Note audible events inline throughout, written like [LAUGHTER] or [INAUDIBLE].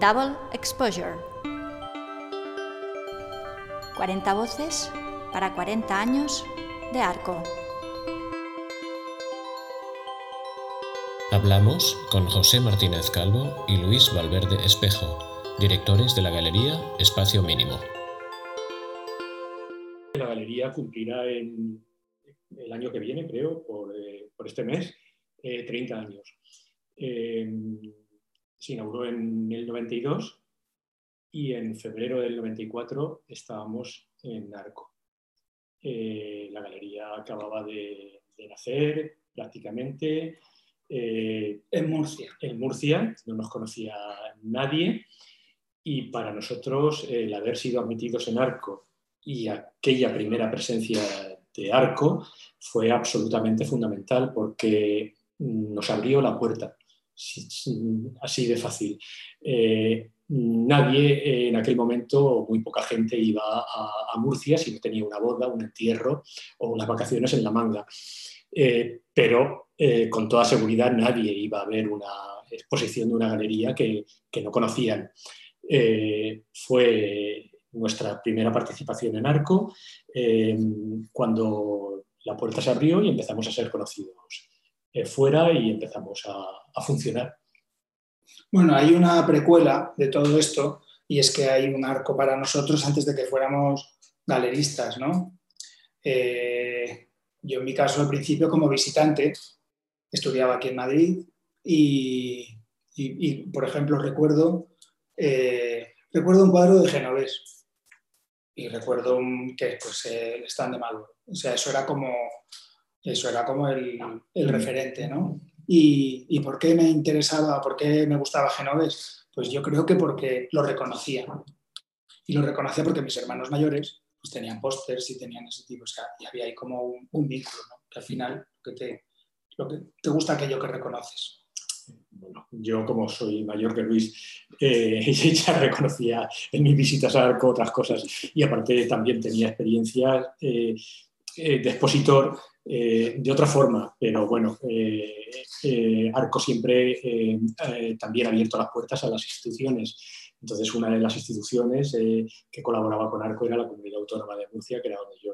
Double Exposure. 40 voces para 40 años de arco. Hablamos con José Martínez Calvo y Luis Valverde Espejo, directores de la Galería Espacio Mínimo. La galería cumplirá en el año que viene, creo, por, eh, por este mes, eh, 30 años. Eh, se inauguró en el 92 y en febrero del 94 estábamos en Narco. Eh, la galería acababa de, de nacer prácticamente. Eh, en Murcia. En Murcia, no nos conocía nadie y para nosotros el haber sido admitidos en Arco y aquella primera presencia de Arco fue absolutamente fundamental porque nos abrió la puerta, así de fácil. Eh, nadie en aquel momento, muy poca gente iba a, Murcia si no tenía una boda, un entierro o unas vacaciones en la manga. Eh, pero eh, con toda seguridad nadie iba a ver una exposición de una galería que, no conocían. Fue nuestra primera participación en Arco cuando la puerta se abrió y empezamos a ser conocidos fuera y empezamos a, funcionar. Bueno, hay una precuela de todo esto y es que hay un arco para nosotros antes de que fuéramos galeristas, ¿no? Eh, yo en mi caso al principio como visitante estudiaba aquí en Madrid y, por ejemplo recuerdo, eh, recuerdo un cuadro de Genovés y recuerdo que pues, el stand de Malvo. O sea, eso era como, eso era como el, el referente, ¿no? ¿Y, ¿Y, por qué me interesaba, por qué me gustaba Genovés? Pues yo creo que porque lo reconocía. Y lo reconocía porque mis hermanos mayores pues tenían pósters y tenían ese tipo, o sea, y había ahí como un, un vínculo, ¿no? Que al final que, te, lo que te gusta aquello que reconoces. Bueno, yo como soy mayor que Luis, eh, [LAUGHS] ya reconocía en mis visitas a Arco otras cosas y aparte también tenía experiencias eh, eh, de expositor eh, de otra forma, pero bueno, eh, Arco siempre también ha abierto las puertas a las instituciones. Entonces, una de las instituciones que colaboraba con Arco era la Comunidad Autónoma de Murcia, que era donde yo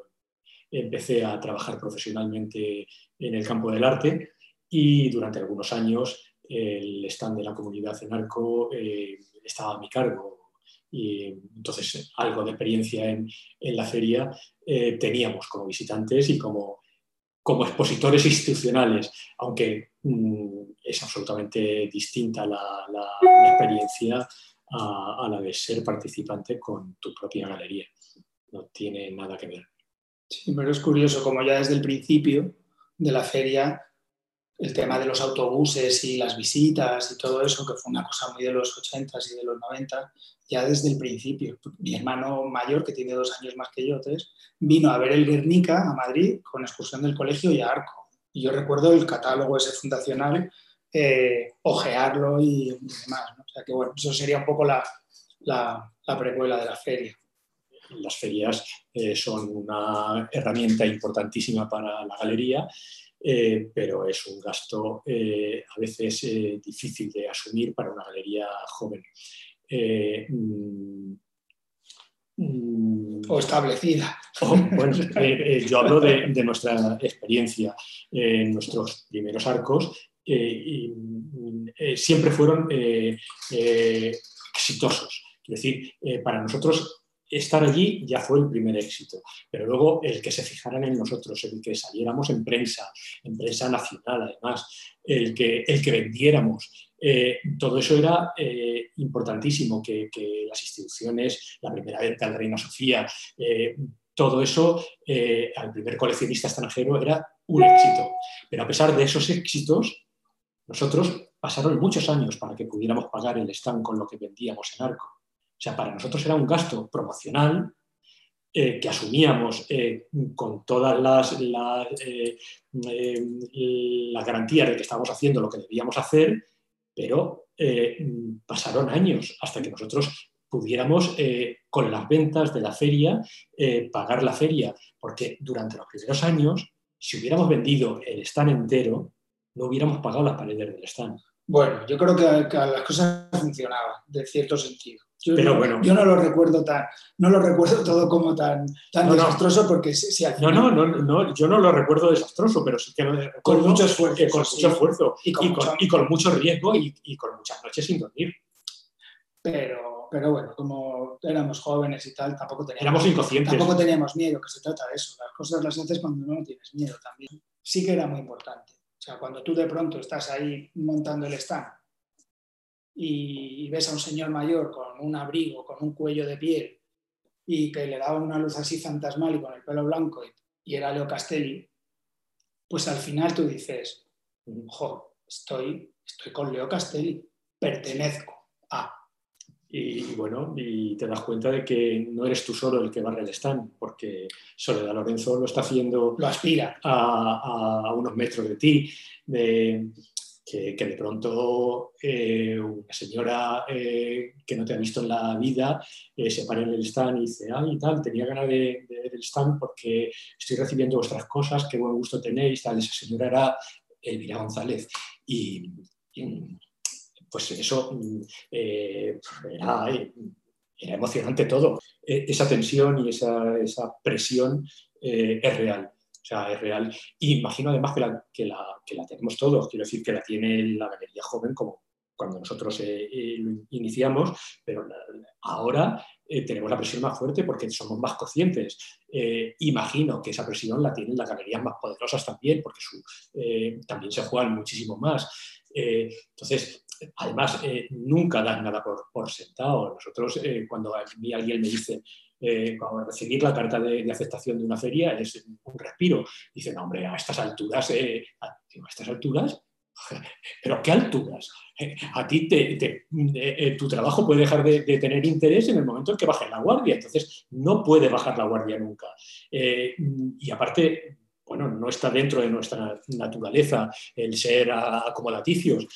empecé a trabajar profesionalmente en el campo del arte. Y durante algunos años el stand de la comunidad en Arco estaba a mi cargo y entonces algo de experiencia en, la feria eh, teníamos como visitantes y como como expositores institucionales, aunque mmm, es absolutamente distinta la experiencia a, a, la de ser participante con tu propia galería. No tiene nada que ver. Sí, pero es curioso, como ya desde el principio de la feria, el tema de los autobuses y las visitas y todo eso, que fue una cosa muy de los 80 y de los 90, ya desde el principio. Mi hermano mayor, que tiene dos años más que yo, tres, vino a ver el Guernica a Madrid con excursión del colegio y a Arco. Y yo recuerdo el catálogo ese fundacional, eh, ojearlo y, demás. O sea que bueno, eso sería un poco la, la, la precuela de la feria. Las ferias eh, son una herramienta importantísima para la galería, eh, pero es un gasto eh, a veces difícil de asumir para una galería joven. Mm, o establecida. O, bueno, eh, eh, yo hablo de, de, nuestra experiencia en nuestros primeros arcos. Eh, y, siempre fueron exitosos. Es decir, para nosotros estar allí ya fue el primer éxito, pero luego el que se fijaran en nosotros, el que saliéramos en prensa, en prensa nacional además, el que, el que vendiéramos, eh, todo eso era eh, importantísimo, que, las instituciones, la primera venta del Reina Sofía, eh, todo eso al primer coleccionista extranjero era un éxito. Pero a pesar de esos éxitos, nosotros pasaron muchos años para que pudiéramos pagar el stand con lo que vendíamos en arco. O sea, para nosotros era un gasto promocional eh, que asumíamos eh, con todas las, las, eh, las, garantías de que estábamos haciendo lo que debíamos hacer, pero pasaron años hasta que nosotros pudiéramos, con las ventas de la feria, pagar la feria, porque durante los primeros años, si hubiéramos vendido el stand entero, no hubiéramos pagado las paredes del stand. Bueno, yo creo que, las cosas funcionaban, de cierto sentido. Yo, pero bueno. yo no lo recuerdo tan, no lo recuerdo todo como tan, tan desastroso porque si, no, no, no, no, yo no lo recuerdo desastroso, pero sí que lo recuerdo con mucho esfuerzo, con mucho esfuerzo y con, y con, mucho... riesgo y, y, con muchas noches sin dormir. Pero, pero bueno, como éramos jóvenes y tal, tampoco teníamos, éramos inconscientes. Tampoco teníamos miedo, que se trata de eso. Las cosas las haces cuando no tienes miedo también. Sí que era muy importante. O sea, cuando tú de pronto estás ahí montando el stand y, ves a un señor mayor con un abrigo, con un cuello de piel y que le daba una luz así fantasmal y con el pelo blanco y, era Leo Castelli, pues al final tú dices, jo, estoy, estoy con Leo Castelli, pertenezco a. Y, bueno, y te das cuenta de que no eres tú solo el que barre el stand, porque Soledad Lorenzo lo está haciendo. Lo aspira. A, a unos metros de ti. De, que, de pronto eh, una señora eh, que no te ha visto en la vida eh, se para en el stand y dice, ay, tal, tenía ganas de, ver el stand porque estoy recibiendo vuestras cosas, qué buen gusto tenéis, tal. Esa señora era Elvira González. Y, pues eso era, era, emocionante todo. E, esa tensión y esa, esa presión es real. O sea, es real. Imagino además que la, que la, tenemos todos. Quiero decir que la tiene la galería joven como cuando nosotros eh, eh, iniciamos, pero ahora eh, tenemos la presión más fuerte porque somos más conscientes. imagino que esa presión la tienen las galerías más poderosas también, porque también se juegan muchísimo más. entonces, además, nunca dan nada por, por sentado. Nosotros, cuando a mí alguien me dice, eh, cuando recibir la carta de, aceptación de una feria es un respiro. Dicen, hombre, a estas alturas, eh, a, estas alturas, [LAUGHS] pero ¿qué alturas? Eh, a ti te, tu trabajo puede dejar de, tener interés en el momento en que baje la guardia, entonces no puede bajar la guardia nunca. y aparte, bueno, no está dentro de nuestra naturaleza el ser acomodaticios,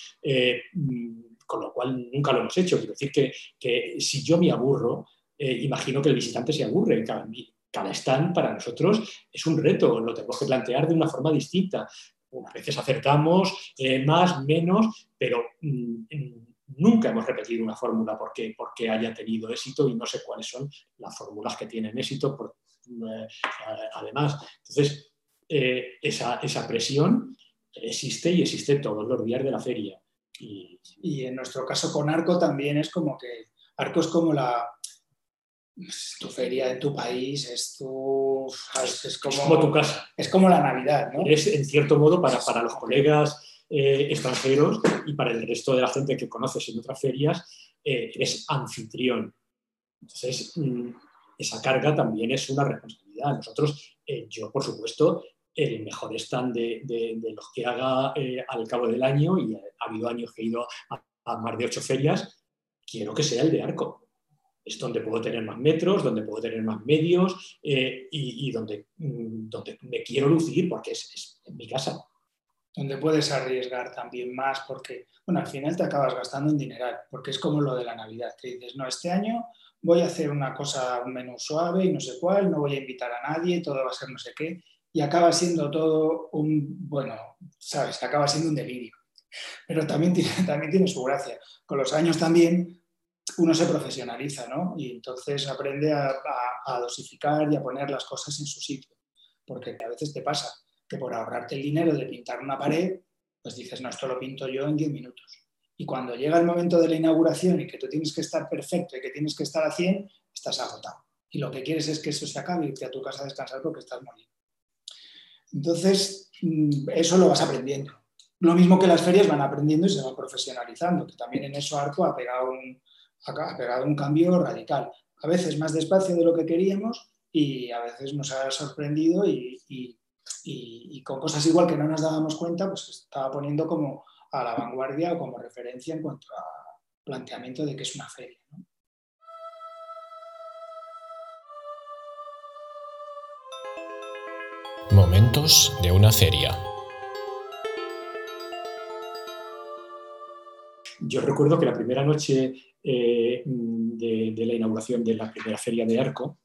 con lo cual nunca lo hemos hecho. Quiero decir que, que si yo me aburro, eh, imagino que el visitante se aburre. Cada, stand para nosotros es un reto, lo tenemos que plantear de una forma distinta. A veces acertamos eh, más, menos, pero mm, mm, nunca hemos repetido una fórmula porque, porque haya tenido éxito y no sé cuáles son las fórmulas que tienen éxito. Por, eh, además, entonces, esa, esa, presión existe y existe todos los días de la feria. Y en nuestro caso con Arco también es como que Arco es como la, tu feria en tu país, es, tu, es, como, tu casa. Es como la Navidad, ¿no? Es, en cierto modo, para, para los colegas eh, extranjeros y para el resto de la gente que conoces en otras ferias, eh, eres anfitrión. Entonces, mm, esa carga también es una responsabilidad. Nosotros, eh, yo, por supuesto, el mejor stand de, de, los que haga al cabo del año, y ha habido años que he ido a, a más de ocho ferias, quiero que sea el de Arco es donde puedo tener más metros, donde puedo tener más medios eh, y, donde, mm, donde, me quiero lucir porque es, en mi casa. Donde puedes arriesgar también más porque, bueno, al final te acabas gastando en dineral, porque es como lo de la Navidad, que dices, no, este año voy a hacer una cosa, un menú suave y no sé cuál, no voy a invitar a nadie, todo va a ser no sé qué, y acaba siendo todo un, bueno, sabes, acaba siendo un delirio. Pero también tiene, [LAUGHS] también tiene su gracia. Con los años también uno se profesionaliza, ¿no? Y entonces aprende a, dosificar y a poner las cosas en su sitio. Porque a veces te pasa que por ahorrarte el dinero de pintar una pared, pues dices, no, esto lo pinto yo en 10 minutos. Y cuando llega el momento de la inauguración y que tú tienes que estar perfecto y que tienes que estar a 100, estás agotado. Y lo que quieres es que eso se acabe y irte a tu casa a descansar porque estás molido. Entonces, mm, eso lo vas aprendiendo. Lo mismo que las ferias van aprendiendo y se van profesionalizando, que también en eso Arco ha pegado un, ha pegado un cambio radical. A veces más despacio de lo que queríamos y a veces nos ha sorprendido y, con cosas igual que no nos dábamos cuenta, pues estaba poniendo como a la vanguardia o como referencia en cuanto a planteamiento de que es una feria. Momentos de una feria. Yo recuerdo que la primera noche eh, de, la inauguración de la primera feria de Arco,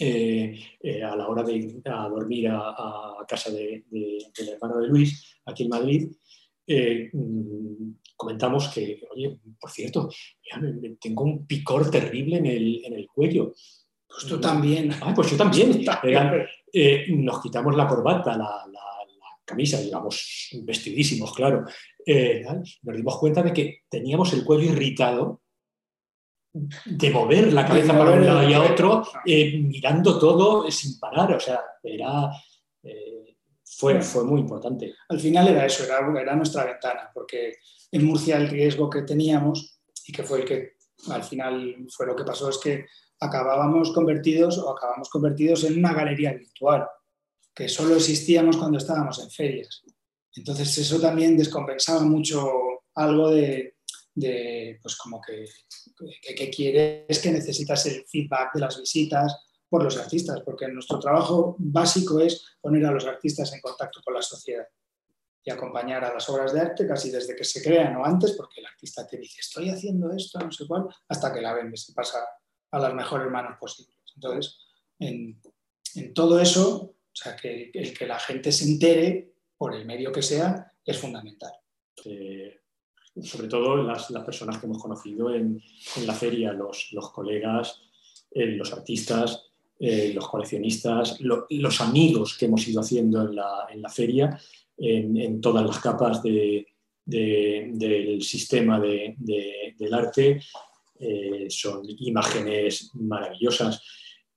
eh, eh, a la hora de ir a dormir a, casa del hermano de Luis, aquí en Madrid, mm, comentamos que, oye, por cierto, tengo un picor terrible en el, en el cuello. Pues tú también. Ah, pues yo también. [LAUGHS] Eh, nos quitamos la corbata, la, camisa, digamos, vestidísimos, claro. Eh, nos dimos cuenta de que teníamos el cuello irritado de mover la cabeza para un lado y a otro, eh, mirando todo sin parar. O sea, era, fue, fue muy importante. Al final era eso, era, era nuestra ventana, porque en Murcia el riesgo que teníamos y que fue el que al final fue lo que pasó es que acabábamos convertidos o acabamos convertidos en una galería virtual, que solo existíamos cuando estábamos en ferias. Entonces eso también descompensaba mucho algo de, pues como que, que, quieres que necesitas el feedback de las visitas por los artistas, porque nuestro trabajo básico es poner a los artistas en contacto con la sociedad y acompañar a las obras de arte casi desde que se crean o antes, porque el artista te dice, estoy haciendo esto, no sé cuál, hasta que la vendes y pasa a las mejores manos posibles. Entonces, en, todo eso, o sea, que el que la gente se entere, por el medio que sea, es fundamental. Eh, sobre todo las, personas que hemos conocido en, la feria, los, colegas, eh, los artistas, eh, los coleccionistas, los amigos que hemos ido haciendo en la, feria, en, todas las capas del sistema del arte, eh, son imágenes maravillosas.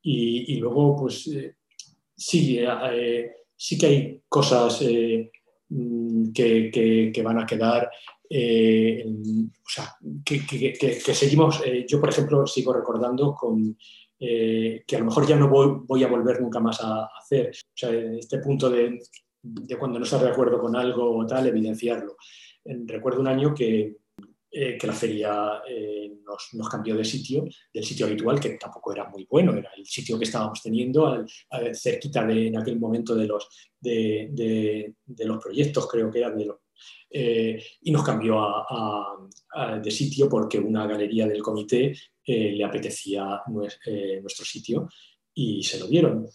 Y, luego, pues sí, sí que hay cosas mm, que, van a quedar, sea, que, seguimos, yo por ejemplo sigo recordando con... que a lo mejor ya no voy, a volver nunca más a, hacer. Este punto de, de cuando no estás de acuerdo con algo o tal, evidenciarlo. Recuerdo un año que, eh, que la feria eh, nos, cambió de sitio, del sitio habitual, que tampoco era muy bueno, era el sitio que estábamos teniendo al, cerquita de, en aquel momento de los, de, los proyectos, creo que eran de los, eh, y nos cambió de sitio porque una galería del comité le apetecía nuestro sitio y se lo dieron.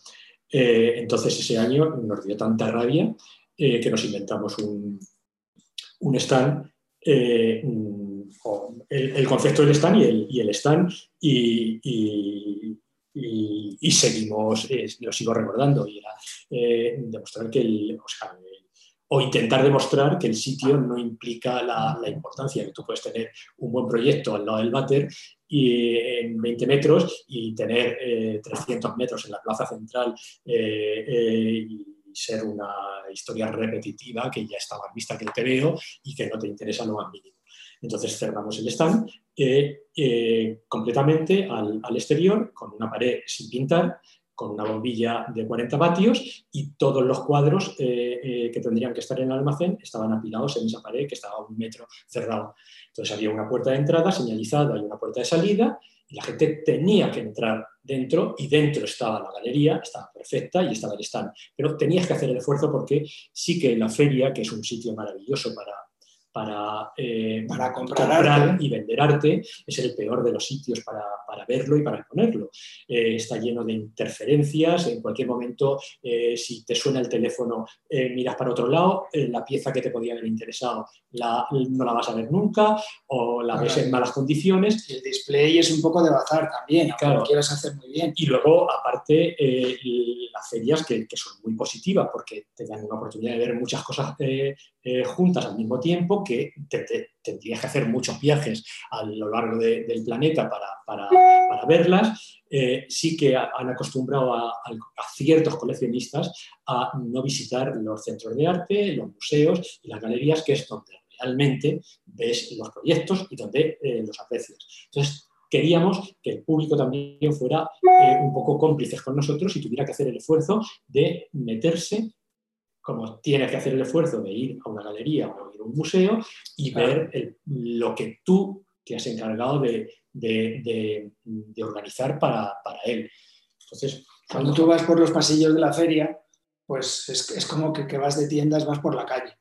entonces ese año nos dio tanta rabia que nos inventamos un, un stand el, concepto del stand y el, stand y, seguimos, lo sigo recordando, y era eh, demostrar que el, intentar demostrar que el sitio no implica la, importancia, que tú puedes tener un buen proyecto al lado del váter y en 20 metros y tener 300 eh, metros en la plaza central eh, y ser una historia repetitiva que ya está más vista que el veo y que no te interesa lo más mínimo. Entonces cerramos el stand eh, eh, completamente al, exterior, con una pared sin pintar, con una bombilla de 40 vatios y todos los cuadros eh, que tendrían que estar en el almacén estaban apilados en esa pared que estaba a un metro cerrado. Entonces había una puerta de entrada señalizada y una puerta de salida y la gente tenía que entrar dentro y dentro estaba la galería, estaba perfecta y estaba el stand. Pero tenías que hacer el esfuerzo porque sí que la feria, que es un sitio maravilloso para, para, eh, para comprar, y vender arte, es el peor de los sitios para, para verlo y para exponerlo. Eh, está lleno de interferencias, en cualquier momento, eh, si te suena el teléfono, miras para otro lado, la pieza que te podía haber interesado la, no la vas a ver nunca o la ves en malas condiciones. El display es un poco de bazar también, claro. lo quieres hacer muy bien. Y luego, aparte, las ferias que, que, son muy positivas porque te dan una oportunidad de ver muchas cosas juntas al mismo tiempo que tendrías que hacer muchos viajes a lo largo del planeta para, verlas, eh, sí que han acostumbrado a, ciertos coleccionistas a no visitar los centros de arte, los museos y las galerías, que es donde realmente ves los proyectos y donde eh, los aprecias. Entonces, queríamos que el público también fuera eh, un poco cómplices con nosotros y tuviera que hacer el esfuerzo de meterse como tienes que hacer el esfuerzo de ir a una galería o ir a un museo y ver lo que tú te has encargado de, organizar para, él. Entonces, cuando tú vas por los pasillos de la feria, pues es, como que, vas de tiendas, vas por la calle.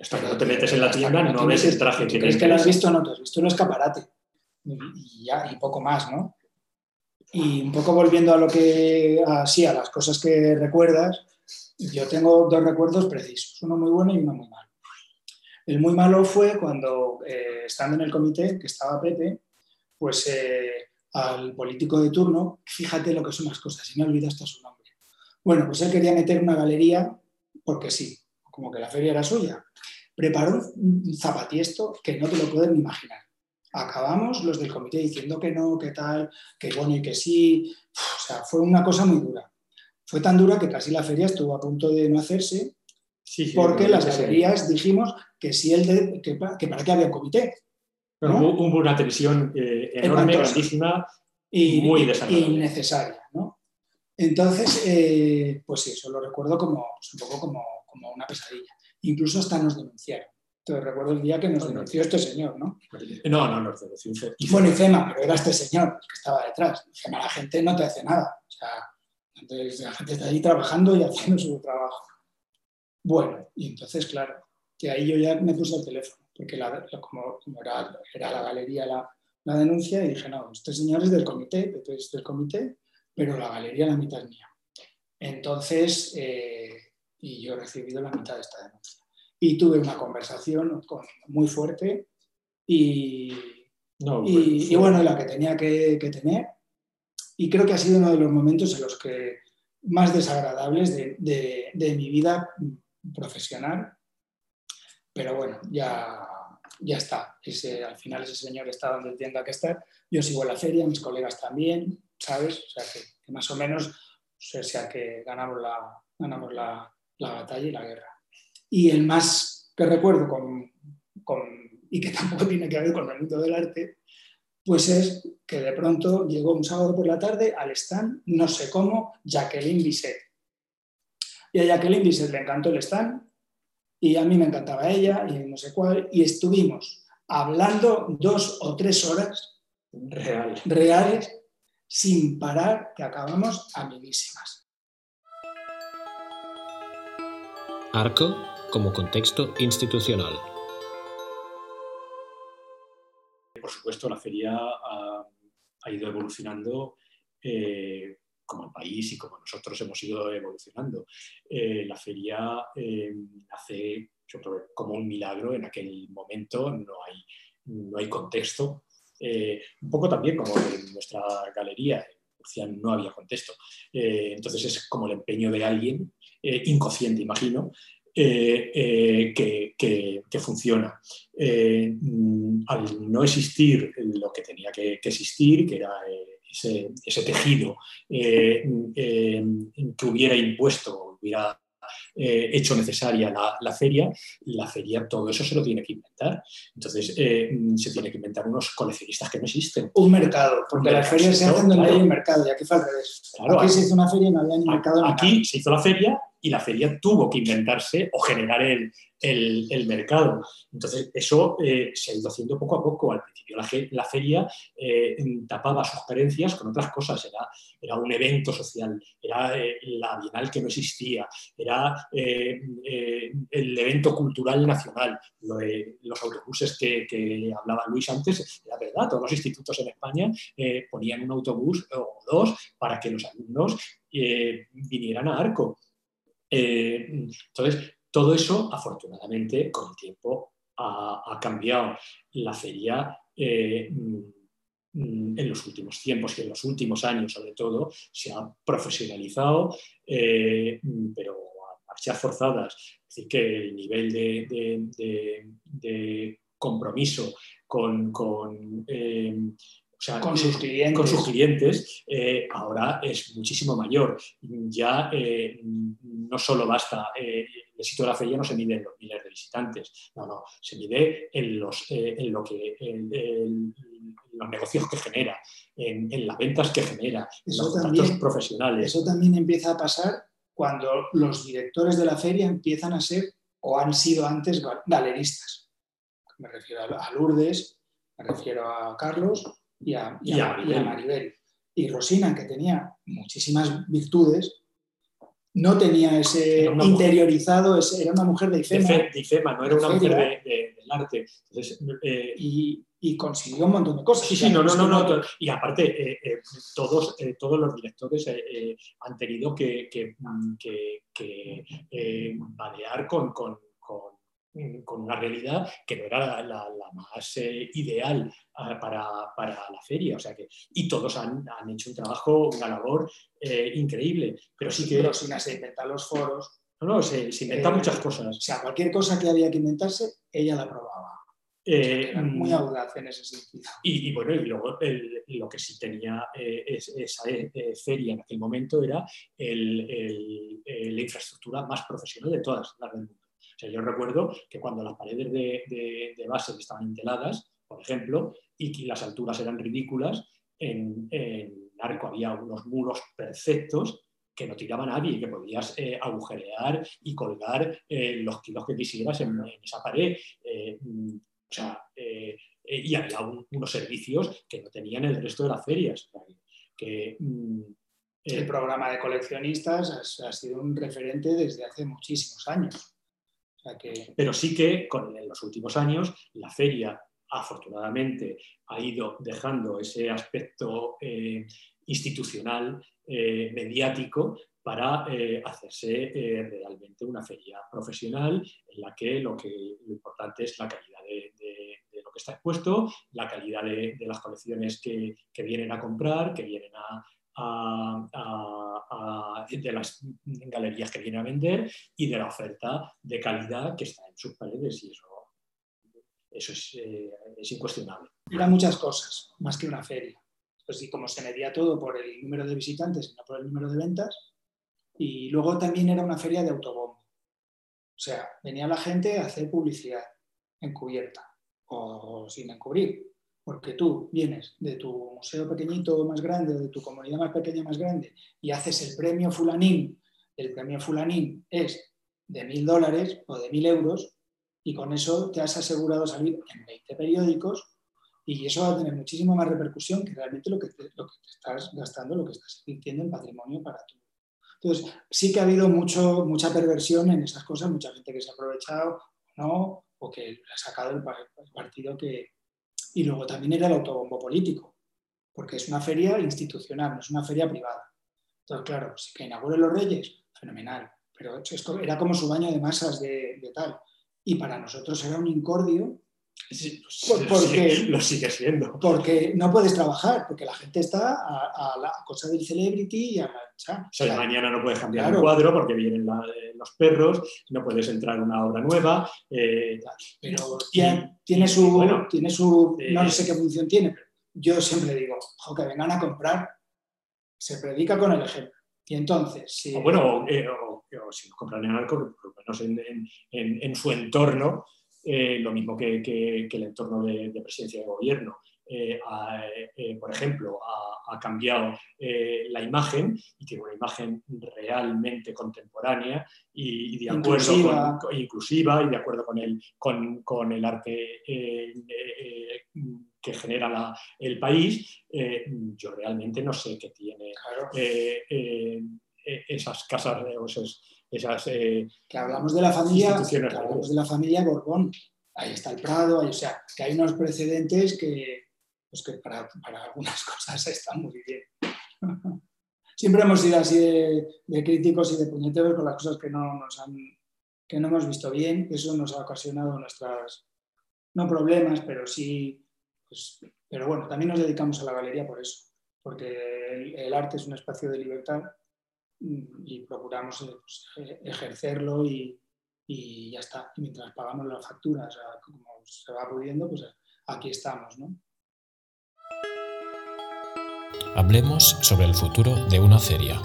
Hasta que no te metes en la tienda, no, ves el traje que ¿Crees que lo has visto no? Te has visto un escaparate y, ya, y poco más, ¿no? Y un poco volviendo a lo que, así, a las cosas que recuerdas, yo tengo dos recuerdos precisos, uno muy bueno y uno muy malo. El muy malo fue cuando, eh, estando en el comité, que estaba Pepe, pues eh, al político de turno, fíjate lo que son las cosas, si me olvidas hasta su nombre. Bueno, pues él quería meter una galería porque sí, como que la feria era suya. Preparó un zapatiesto que no te lo pueden imaginar. Acabamos los del comité diciendo que no, que tal, que bueno y que sí. O sea, fue una cosa muy dura. Fue tan dura que casi la feria estuvo a punto de no hacerse porque las galerías dijimos que, sí el que, para qué había un comité. hubo, una tensión eh, enorme, grandísima y muy desagradable. innecesaria. ¿no? Entonces, eh, pues sí, eso lo recuerdo como, un poco como, como, una pesadilla. Incluso hasta nos denunciaron. Entonces recuerdo el día que nos denunció este señor, ¿no? No, no, nos denunció Bueno, IFEMA, pero era este señor que estaba detrás. IFEMA, la gente no te hace nada. O sea, entonces [LAUGHS] la gente está ahí trabajando y haciendo su trabajo. Bueno, y entonces, claro, que ahí yo ya me puse el teléfono, porque como, era, la galería la, denuncia, y dije, no, este señor es del comité, es del comité, pero la galería la mitad es mía. Entonces, eh, y yo he recibido la mitad de esta denuncia. Y tuve una conversación muy fuerte y, y, bueno, la que tenía que, tener. Y creo que ha sido uno de los momentos en los que más desagradables de, de mi vida profesional, pero bueno, ya, ya está. Ese, al final ese señor está donde tenga que estar. Yo sigo la feria, mis colegas también, ¿sabes? O sea que, más o menos, o sea que ganamos, la, ganamos la, la, batalla y la guerra. Y el más que recuerdo con, con, y que tampoco tiene que ver con el mundo del arte, pues es que de pronto llegó un sábado por la tarde al stand, no sé cómo, Jacqueline Bisset y a Jacqueline Bisset le encantó el stand y a mí me encantaba ella y no sé cuál. Y estuvimos hablando dos o tres horas reales sin parar que acabamos amiguísimas. Arco como contexto institucional. Por supuesto, la feria ha, ido evolucionando eh, como el país y como nosotros hemos ido evolucionando. Eh, la feria eh, nace como un milagro en aquel momento, no hay, no hay contexto. Eh, un poco también como en nuestra galería, no había contexto. entonces es como el empeño de alguien, inconsciente imagino, que, que, funciona. al no existir lo que tenía que, existir, que era ese, tejido eh, eh, que hubiera impuesto, hubiera eh, hecho necesaria la, feria, la feria todo eso se lo tiene que inventar. Entonces se tiene que inventar unos coleccionistas que no existen. Un mercado, porque las ferias se hacen donde hay un mercado y aquí fue al revés. aquí se hizo una feria y no había ni mercado. Aquí se hizo la feria y la feria tuvo que inventarse o generar el, el, mercado. Entonces, eso eh, se ha ido haciendo poco a poco. Al principio la, feria eh, tapaba sus carencias con otras cosas. Era, era un evento social, era eh, la Bienal que no existía, era el evento cultural nacional. los autobuses que, que, hablaba Luis antes, era verdad, todos los institutos en España ponían un autobús o dos para que los alumnos vinieran a Arco. Entonces, todo eso, afortunadamente, con el tiempo ha, cambiado. La feria eh, mm, en los últimos tiempos y en los últimos años, sobre todo, se ha profesionalizado, eh, pero a marchas forzadas. Es decir, que el nivel de, compromiso con, eh, con, sus clientes, con sus clientes ahora es muchísimo mayor. Ya no solo basta el sitio de la feria no se mide en los miles de visitantes, no, no, se mide en los, eh, en lo que, los negocios que genera, en, las ventas que genera, en los contactos profesionales. Eso también empieza a pasar cuando los directores de la feria empiezan a ser o han sido antes galeristas. Me refiero a Lourdes, me refiero a Carlos y a, y a Maribel. Y Rosina, que tenía muchísimas virtudes, no tenía ese interiorizado, era una mujer de IFEMA. De, IFEMA, no era una mujer del arte. Eh, y, consiguió un montón de cosas. Sí, sí, no, no, no, Y aparte, eh, eh, todos, todos los directores han tenido que, que, mm, con, mm, con una realidad que no era la, más eh, ideal ah, para, la feria. O sea que, y todos han, hecho un trabajo, una labor eh, increíble. Pero sí que. Pero sin se inventar los foros. No, no, se, se inventan muchas cosas. O sea, cualquier cosa que había que inventarse, ella la probaba. Eh, muy mm, audaz en ese sentido. Y, bueno, y luego lo que sí tenía eh, esa eh, feria en aquel momento era la infraestructura más profesional de todas las del mundo. Sea, yo recuerdo que cuando las paredes de, base estaban enteladas, por ejemplo, y las alturas eran ridículas, en, en Arco había unos muros perfectos que no tiraba nadie, que podías agujerear y colgar los kilos que quisieras en, esa pared. O sea, eh, eh, y había unos servicios que no tenían el resto de las ferias. Que, mm, el programa de coleccionistas ha, sido un referente desde hace muchísimos años. Pero sí que en los últimos años la feria afortunadamente ha ido dejando ese aspecto eh, institucional, mediático, para eh, hacerse eh, realmente una feria profesional en la que lo, que lo importante es la calidad de, lo que está expuesto, la calidad de, las colecciones que, vienen a comprar, que vienen a, de las galerías que vienen a vender y de la oferta de calidad que está en sus paredes y eso, eso es, eh, es incuestionable. Era muchas cosas, más que una feria. Pues y como se medía todo por el número de visitantes y no por el número de ventas, y luego también era una feria de autobombo. O sea, venía la gente a hacer publicidad encubierta o sin encubrir. Porque tú vienes de tu museo pequeñito más grande o de tu comunidad más pequeña más grande y haces el premio fulanín. El premio fulanín es de mil dólares o de mil euros y con eso te has asegurado salir en 20 periódicos y eso va a tener muchísima más repercusión que realmente lo que lo que te estás gastando, lo que estás invirtiendo en patrimonio para tu entonces, sí que ha habido mucho, mucha perversión en esas cosas, mucha gente que se ha aprovechado ¿no? o que ha sacado el, partido que... Y luego también era el autobombo político, porque es una feria institucional, no es una feria privada. Entonces, claro, si que inauguren los reyes, fenomenal, pero era como su baño de masas de, de tal. Y para nosotros era un incordio porque, lo sigue siendo. Porque no puedes trabajar, porque la gente está a, la cosa del celebrity y a la... O sea, mañana no puedes cambiar el cuadro porque vienen los perros, no puedes entrar en una obra nueva. Eh, pero tiene, su... tiene su no sé qué función tiene, pero yo siempre digo, ojo, que vengan a comprar, se predica con el ejemplo. Y entonces, si... O bueno, eh, o, si nos compran en algo, por lo menos en, en su entorno, eh, lo mismo que, el entorno de, presidencia de gobierno. Eh, eh, por ejemplo, ha, cambiado la imagen y tiene una imagen realmente contemporánea y, de acuerdo inclusiva. Con, inclusiva y de acuerdo con el, con, el arte que genera el país, yo realmente no sé qué tiene esas casas, esos, eh, que hablamos de la familia, hablamos de la familia Borbón. Ahí está el Prado, o sea, que hay unos precedentes que, pues que para, algunas [LAUGHS] cosas están muy bien. [LAUGHS] Siempre hemos sido así de, críticos y de puñeteros con las cosas que no, nos han, que no hemos visto bien. Eso nos ha ocasionado nuestras, no problemas, pero sí, pues, pero bueno, también nos dedicamos a la galería por eso, porque el arte es un espacio de libertad y procuramos eh, pues, eh, ejercerlo y, ya está. mientras pagamos las facturas, como se va pudiendo, pues aquí estamos. ¿no? Hablemos sobre el futuro de una feria.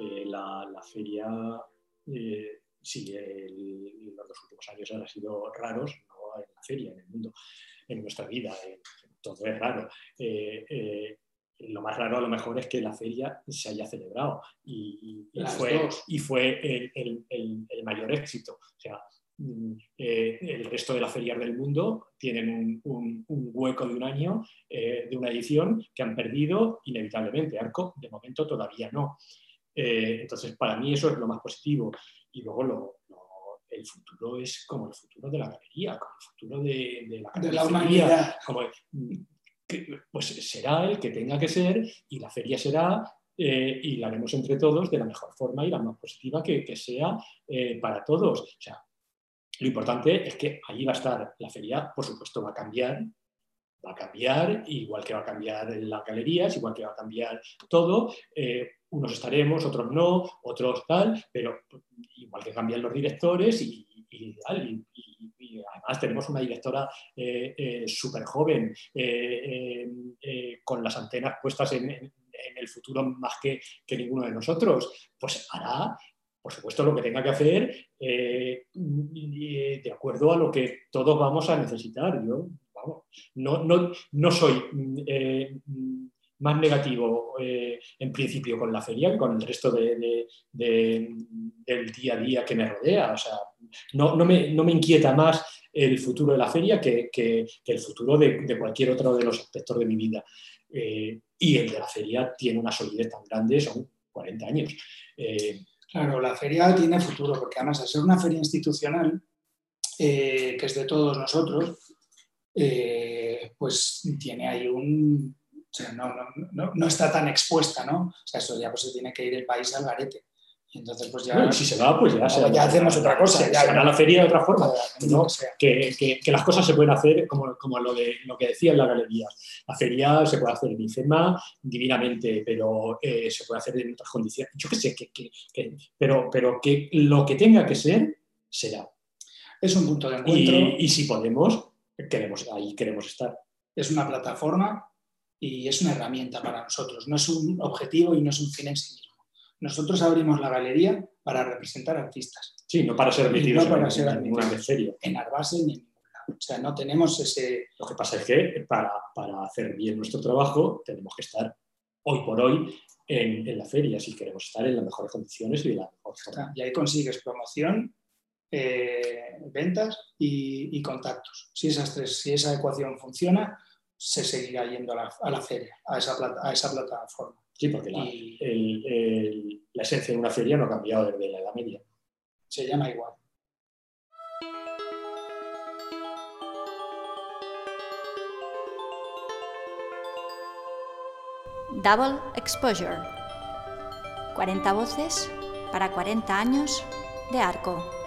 Eh, la, feria, sí, los últimos años han sido raros, no en la feria, en el mundo, en nuestra vida, todo es raro lo más raro a lo mejor es que la feria se haya celebrado y, fue, y fue el, mayor éxito. O sea, mm, eh, el resto de las ferias del mundo tienen un, hueco de un año, eh, de una edición, que han perdido inevitablemente. Arco, de momento, todavía no. Eh, entonces, para mí eso es lo más positivo. Y luego el futuro es como el futuro de la galería, como el futuro de, la, de la humanidad. Como, pues será el que tenga que ser y la feria será eh, y la haremos entre todos de la mejor forma y la más positiva que, sea eh, para todos. O sea, lo importante es que allí va a estar la feria, por supuesto va a cambiar, va a cambiar, igual que va a cambiar las galerías, igual que va a cambiar todo. Eh, unos estaremos, otros no, otros tal, pero igual que cambian los directores y, y, además tenemos una directora eh, eh, súper joven con las antenas puestas en, el futuro más que, que, ninguno de nosotros, pues hará por supuesto, lo que tenga que hacer eh, de acuerdo a lo que todos vamos a necesitar. Yo no, soy eh, más negativo eh, en principio con la feria que con el resto del día a día que me rodea. O sea, no, me, inquieta más el futuro de la feria que, el futuro de, cualquier otro de los aspectos de mi vida. y el de la feria tiene una solidez tan grande, son 40 años. Claro, la feria tiene futuro, porque además al ser una feria institucional, eh, que es de todos nosotros, eh, pues tiene ahí un... O sea, no, está tan expuesta, ¿no? O sea, eso ya pues se tiene que ir el país al garete. Y entonces, pues ya. si se va, pues ya, ya hacemos otra cosa. Se, ya, la feria de otra forma. Que, que, las cosas se pueden hacer como, como lo, de, lo que decía en la galería. La feria se puede hacer en IFEMA divinamente, pero eh, se puede hacer en otras condiciones. Yo qué sé, que, pero, pero que lo que tenga que ser, será. Es un punto de encuentro. Y, si podemos, queremos, ahí queremos estar. Es una plataforma y es una herramienta para nosotros. No es un objetivo y no es un fin en sí mismo. Nosotros abrimos la galería para representar artistas. Sí, no para ser metidos en, ninguna feria. En Arbase ni en ningún lado. O sea, no tenemos ese... Lo que pasa es que para, hacer bien nuestro trabajo tenemos que estar hoy por hoy en, la feria, si queremos estar en las mejores condiciones y de la mejor forma. Y ahí consigues promoción, eh, ventas y, contactos. Si, esas tres, si esa ecuación funciona, se seguirá yendo a la, feria, a esa, a esa plataforma. Sí, porque la, la esencia de una feria no ha cambiado desde la Edad Media. Se llama igual. Double Exposure. 40 voces para 40 años de arco.